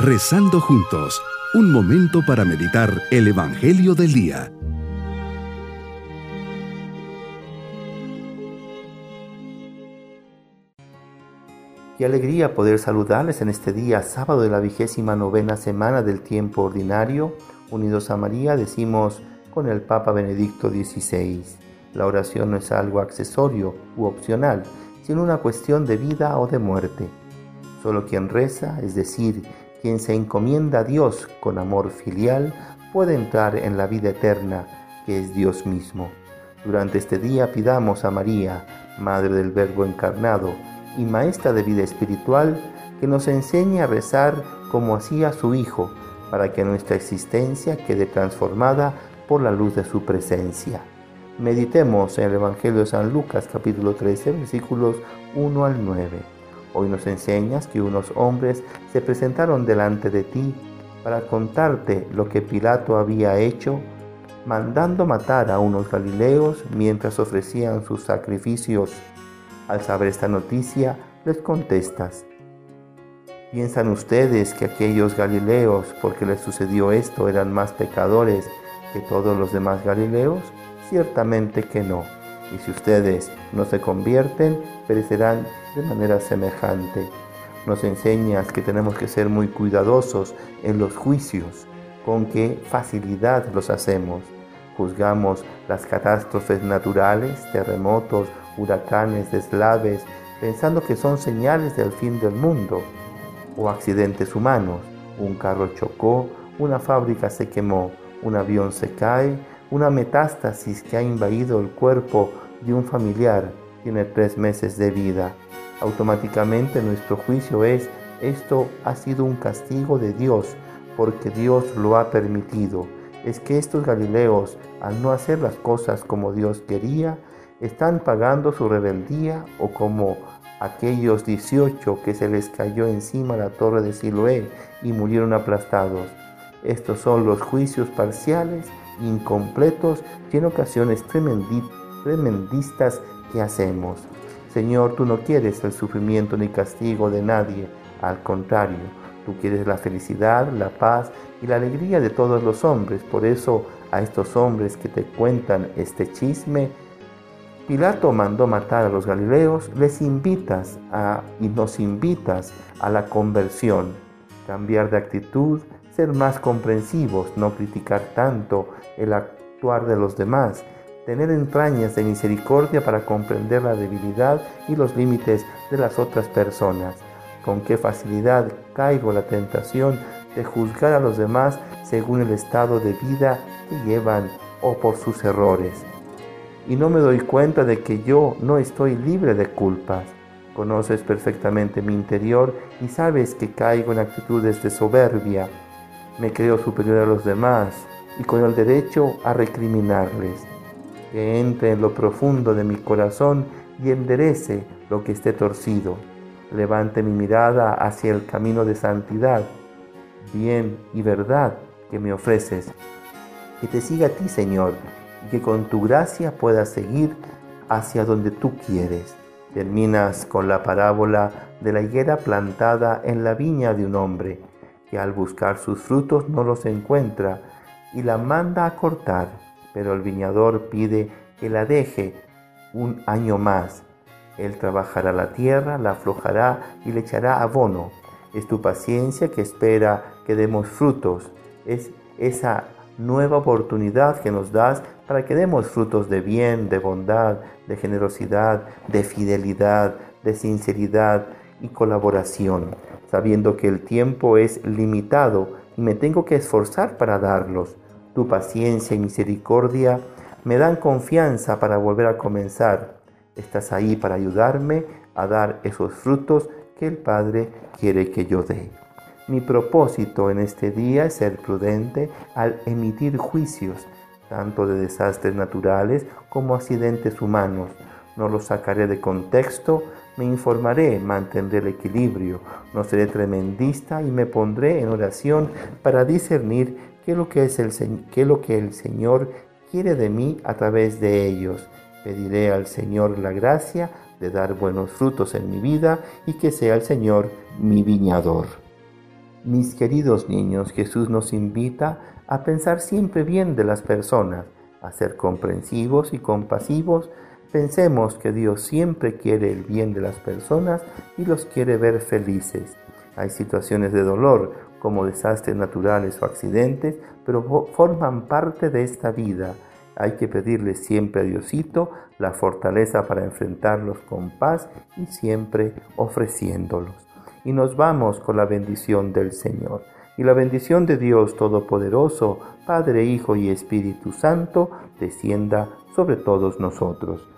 Rezando juntos, un momento para meditar el Evangelio del Día. Qué alegría poder saludarles en este día, sábado de la vigésima novena semana del tiempo ordinario. Unidos a María, decimos con el Papa Benedicto XVI. La oración no es algo accesorio u opcional, sino una cuestión de vida o de muerte. Solo quien reza, es decir, quien se encomienda a Dios con amor filial, puede entrar en la vida eterna, que es Dios mismo. Durante este día pidamos a María, Madre del Verbo encarnado y Maestra de vida espiritual, que nos enseñe a rezar como hacía su Hijo, para que nuestra existencia quede transformada por la luz de su presencia. Meditemos en el Evangelio de San Lucas capítulo 13 versículos 1 al 9. Hoy nos enseñas que unos hombres se presentaron delante de ti para contarte lo que Pilato había hecho, mandando matar a unos galileos mientras ofrecían sus sacrificios. Al saber esta noticia, les contestas, ¿piensan ustedes que aquellos galileos, porque les sucedió esto, eran más pecadores que todos los demás galileos? Ciertamente que no y si ustedes no se convierten, perecerán de manera semejante. Nos enseñas que tenemos que ser muy cuidadosos en los juicios, con qué facilidad los hacemos. Juzgamos las catástrofes naturales, terremotos, huracanes, deslaves, pensando que son señales del fin del mundo, o accidentes humanos. Un carro chocó, una fábrica se quemó, un avión se cae, una metástasis que ha invadido el cuerpo de un familiar tiene tres meses de vida. Automáticamente nuestro juicio es, esto ha sido un castigo de Dios porque Dios lo ha permitido. Es que estos Galileos, al no hacer las cosas como Dios quería, están pagando su rebeldía o como aquellos 18 que se les cayó encima la torre de Siloé y murieron aplastados. Estos son los juicios parciales incompletos y en ocasiones tremendistas que hacemos. Señor, tú no quieres el sufrimiento ni castigo de nadie, al contrario, tú quieres la felicidad, la paz y la alegría de todos los hombres. Por eso a estos hombres que te cuentan este chisme, Pilato mandó matar a los galileos, les invitas a, y nos invitas a la conversión, cambiar de actitud, ser más comprensivos, no criticar tanto el actuar de los demás, tener entrañas de misericordia para comprender la debilidad y los límites de las otras personas. Con qué facilidad caigo la tentación de juzgar a los demás según el estado de vida que llevan o por sus errores. Y no me doy cuenta de que yo no estoy libre de culpas. Conoces perfectamente mi interior y sabes que caigo en actitudes de soberbia, me creo superior a los demás y con el derecho a recriminarles. Que entre en lo profundo de mi corazón y enderece lo que esté torcido. Levante mi mirada hacia el camino de santidad, bien y verdad que me ofreces. Que te siga a ti, Señor, y que con tu gracia pueda seguir hacia donde tú quieres. Terminas con la parábola de la higuera plantada en la viña de un hombre que al buscar sus frutos no los encuentra y la manda a cortar, pero el viñador pide que la deje un año más. Él trabajará la tierra, la aflojará y le echará abono. Es tu paciencia que espera que demos frutos. Es esa nueva oportunidad que nos das para que demos frutos de bien, de bondad, de generosidad, de fidelidad, de sinceridad y colaboración sabiendo que el tiempo es limitado y me tengo que esforzar para darlos. Tu paciencia y misericordia me dan confianza para volver a comenzar. Estás ahí para ayudarme a dar esos frutos que el Padre quiere que yo dé. Mi propósito en este día es ser prudente al emitir juicios, tanto de desastres naturales como accidentes humanos. No los sacaré de contexto, me informaré, mantendré el equilibrio, no seré tremendista y me pondré en oración para discernir qué es lo que, es el, qué es lo que el Señor quiere de mí a través de ellos. Pediré al Señor la gracia de dar buenos frutos en mi vida y que sea el Señor mi viñador. Mis queridos niños, Jesús nos invita a pensar siempre bien de las personas, a ser comprensivos y compasivos. Pensemos que Dios siempre quiere el bien de las personas y los quiere ver felices. Hay situaciones de dolor, como desastres naturales o accidentes, pero forman parte de esta vida. Hay que pedirle siempre a Diosito la fortaleza para enfrentarlos con paz y siempre ofreciéndolos. Y nos vamos con la bendición del Señor. Y la bendición de Dios Todopoderoso, Padre, Hijo y Espíritu Santo, descienda sobre todos nosotros.